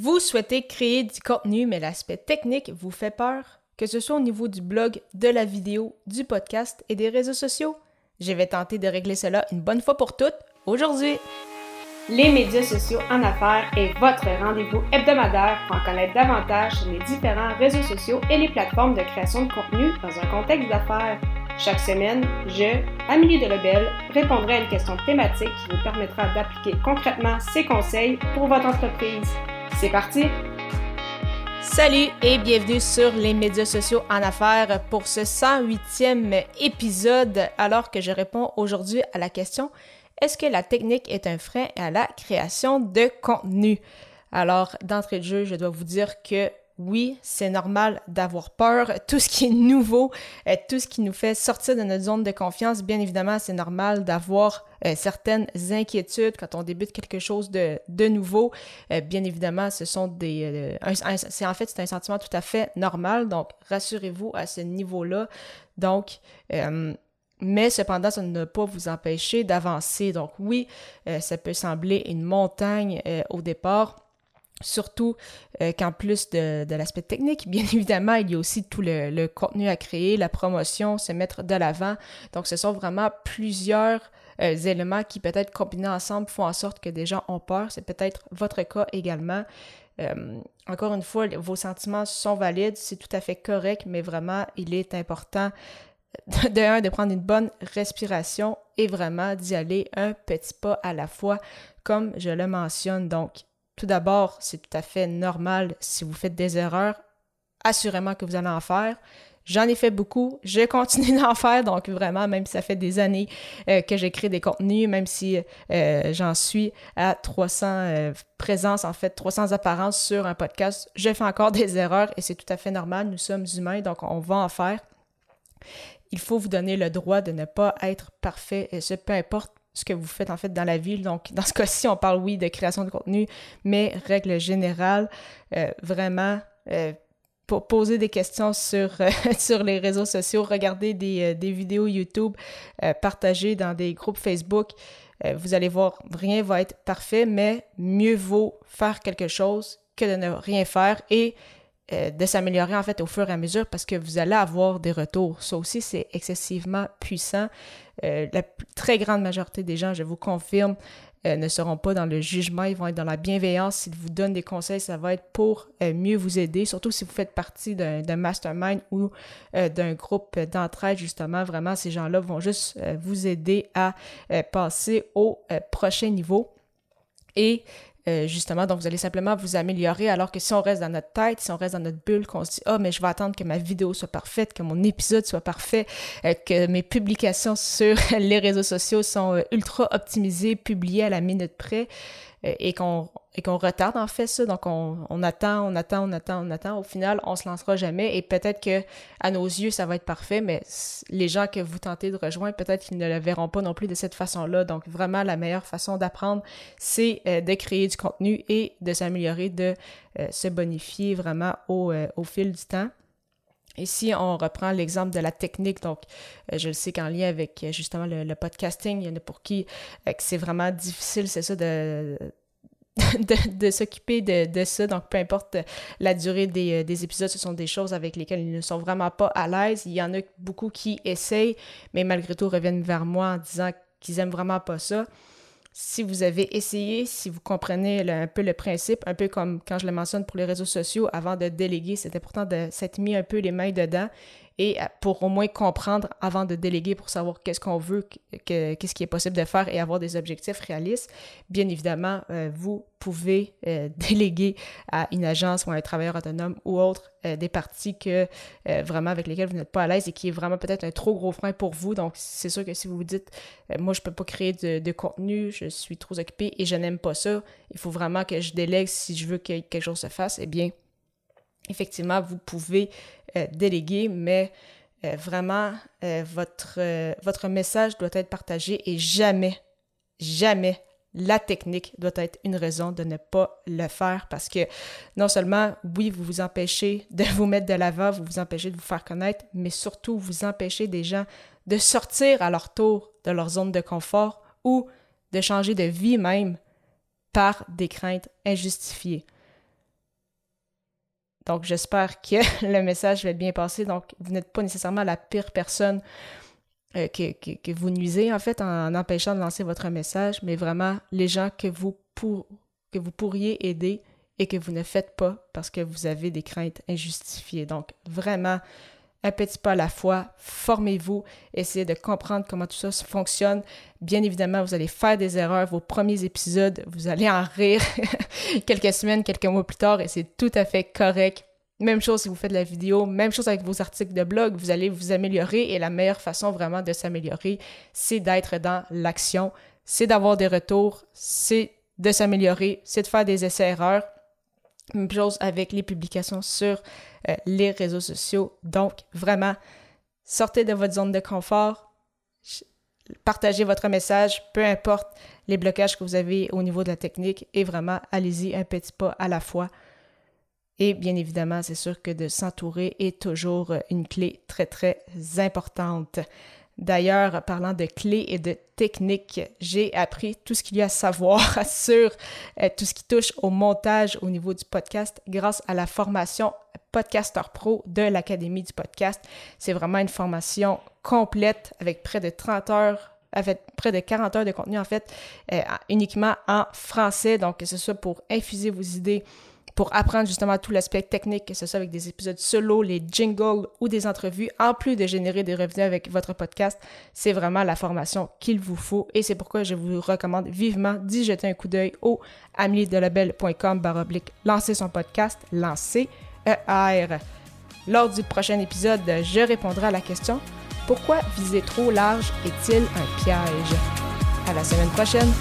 Vous souhaitez créer du contenu, mais l'aspect technique vous fait peur, que ce soit au niveau du blog, de la vidéo, du podcast et des réseaux sociaux? Je vais tenter de régler cela une bonne fois pour toutes aujourd'hui. Les médias sociaux en affaires est votre rendez-vous hebdomadaire pour en connaître davantage sur les différents réseaux sociaux et les plateformes de création de contenu dans un contexte d'affaires. Chaque semaine, je, Amélie Delebel, répondrai à une question thématique qui vous permettra d'appliquer concrètement ces conseils pour votre entreprise. C'est parti! Salut et bienvenue sur les médias sociaux en affaires pour ce 108e épisode alors que je réponds aujourd'hui à la question est-ce que la technique est un frein à la création de contenu? Alors, d'entrée de jeu, je dois vous dire que oui, c'est normal d'avoir peur. Tout ce qui est nouveau, euh, tout ce qui nous fait sortir de notre zone de confiance, bien évidemment, c'est normal d'avoir euh, certaines inquiétudes quand on débute quelque chose de, nouveau. Euh, bien évidemment, ce sont des... c'est en fait, c'est un sentiment tout à fait normal. Donc, rassurez-vous à ce niveau-là. Donc, mais cependant, ça ne doit pas vous empêcher d'avancer. Donc oui, ça peut sembler une montagne au départ, Surtout euh, qu'en plus de, l'aspect technique, bien évidemment, il y a aussi tout le, contenu à créer, la promotion, se mettre de l'avant. Donc, ce sont vraiment plusieurs euh, éléments qui peut-être combinés ensemble font en sorte que des gens ont peur. C'est peut-être votre cas également. Euh, encore une fois, vos sentiments sont valides, c'est tout à fait correct, mais vraiment, il est important de de prendre une bonne respiration et vraiment d'y aller un petit pas à la fois, comme je le mentionne. Donc, tout d'abord, c'est tout à fait normal si vous faites des erreurs. Assurément que vous allez en faire. J'en ai fait beaucoup, je continue d'en faire, donc vraiment, même si ça fait des années euh, que j'écris des contenus, même si euh, j'en suis à 300 euh, présences, en fait, 300 apparences sur un podcast, je fais encore des erreurs et c'est tout à fait normal, nous sommes humains, donc on va en faire. Il faut vous donner le droit de ne pas être parfait, et ce, peu importe ce que vous faites en fait dans la ville. Donc, dans ce cas-ci, on parle, oui, de création de contenu, mais règle générale, euh, vraiment, euh, poser des questions sur, euh, sur les réseaux sociaux, regarder des, des vidéos YouTube, partager dans des groupes Facebook. vous allez voir, rien va être parfait, mais mieux vaut faire quelque chose que de ne rien faire et de s'améliorer en fait au fur et à mesure parce que vous allez avoir des retours. Ça aussi, c'est excessivement puissant. Euh, la très grande majorité des gens, je vous confirme, euh, ne seront pas dans le jugement, ils vont être dans la bienveillance. S'ils vous donnent des conseils, ça va être pour euh, mieux vous aider, surtout si vous faites partie d'un mastermind ou d'un groupe d'entraide, justement. Vraiment, ces gens-là vont juste vous aider à passer au prochain niveau. Et euh, justement, donc vous allez simplement vous améliorer, alors que si on reste dans notre tête, si on reste dans notre bulle, qu'on se dit, ah, oh, mais je vais attendre que ma vidéo soit parfaite, que mon épisode soit parfait, euh, que mes publications sur les réseaux sociaux sont euh, ultra optimisées, publiées à la minute près, et qu'on et qu'on retarde en fait ça. Donc on, on, attend, on attend, on attend, on attend. Au final, on se lancera jamais et peut-être que à nos yeux ça va être parfait, mais les gens que vous tentez de rejoindre, peut-être qu'ils ne le verront pas non plus de cette façon-là. Donc vraiment la meilleure façon d'apprendre, c'est euh, de créer du contenu et de s'améliorer, de euh, se bonifier vraiment au, euh, au fil du temps. Et si on reprend l'exemple de la technique, donc je le sais qu'en lien avec justement le, podcasting, il y en a pour qui c'est vraiment difficile, c'est ça, de, de, s'occuper de, ça. Donc, peu importe la durée des, euh, des, épisodes, ce sont des choses avec lesquelles ils ne sont vraiment pas à l'aise. Il y en a beaucoup qui essayent, mais malgré tout reviennent vers moi en disant qu'ils aiment vraiment pas ça. Si vous avez essayé, si vous comprenez un peu le principe, un peu comme quand je le mentionne pour les réseaux sociaux, avant de déléguer, c'est important de s'être mis un peu les mains dedans et euh, pour au moins comprendre avant de déléguer pour savoir qu'est-ce qu'on veut, qu'est-ce qui est possible de faire et avoir des objectifs réalistes. Bien évidemment, euh, vous pouvez euh, déléguer à une agence ou à un travailleur autonome ou autre des parties que vraiment avec lesquelles vous n'êtes pas à l'aise et qui est vraiment peut-être un trop gros frein pour vous. Donc, c'est sûr que si vous vous dites, moi, je peux pas créer de, de, contenu, je suis trop occupé et je n'aime pas ça, il faut vraiment que je délègue si je veux que quelque chose se fasse, eh bien, effectivement, vous pouvez euh, déléguer, mais euh, vraiment, euh, votre, votre message doit être partagé et jamais, jamais la technique doit être une raison de ne pas le faire parce que non seulement, oui, vous vous empêchez de vous mettre de l'avant, vous vous empêchez de vous faire connaître, mais surtout, vous empêchez des gens de sortir à leur tour de leur zone de confort ou de changer de vie même par des craintes injustifiées. Donc, j'espère que le message va bien passé. Donc, vous n'êtes pas nécessairement la pire personne euh, que, vous nuisez, en fait, en, empêchant de lancer votre message, mais vraiment les gens que vous, que vous pourriez aider et que vous ne faites pas parce que vous avez des craintes injustifiées. Donc, vraiment, un petit pas à la fois, formez-vous, essayez de comprendre comment tout ça fonctionne. Bien évidemment, vous allez faire des erreurs. Vos premiers épisodes, vous allez en rire quelques semaines, quelques mois plus tard, et c'est tout à fait correct. Même chose si vous faites de la vidéo, même chose avec vos articles de blog, vous allez vous améliorer et la meilleure façon vraiment de s'améliorer, c'est d'être dans l'action, c'est d'avoir des retours, c'est de s'améliorer, c'est de faire des essais-erreurs. Même chose avec les publications sur euh, les réseaux sociaux. Donc, vraiment, sortez de votre zone de confort, partagez votre message, peu importe les blocages que vous avez au niveau de la technique, et vraiment, allez-y un petit pas à la fois. Et bien évidemment, c'est sûr que de s'entourer est toujours une clé très, très importante. D'ailleurs, parlant de clés et de techniques, j'ai appris tout ce qu'il y a à savoir sur euh, tout ce qui touche au montage au niveau du podcast grâce à la formation Podcaster Pro de l'Académie du podcast. C'est vraiment une formation complète avec près de 30 heures avec près de 40 heures de contenu en fait, euh, uniquement en français. Donc, que ce soit pour infuser vos idées pour apprendre justement tout l'aspect technique, que ce soit avec des épisodes solo, les jingles ou des entrevues, en plus de générer des revenus avec votre podcast, c'est vraiment la formation qu'il vous faut et c'est pourquoi je vous recommande vivement d'y jeter un coup d'œil au ameliedelabel.com baroblique lancer son podcast, lancer ER. Lors du prochain épisode, je répondrai à la question pourquoi viser trop large est-il un piège? À la semaine prochaine!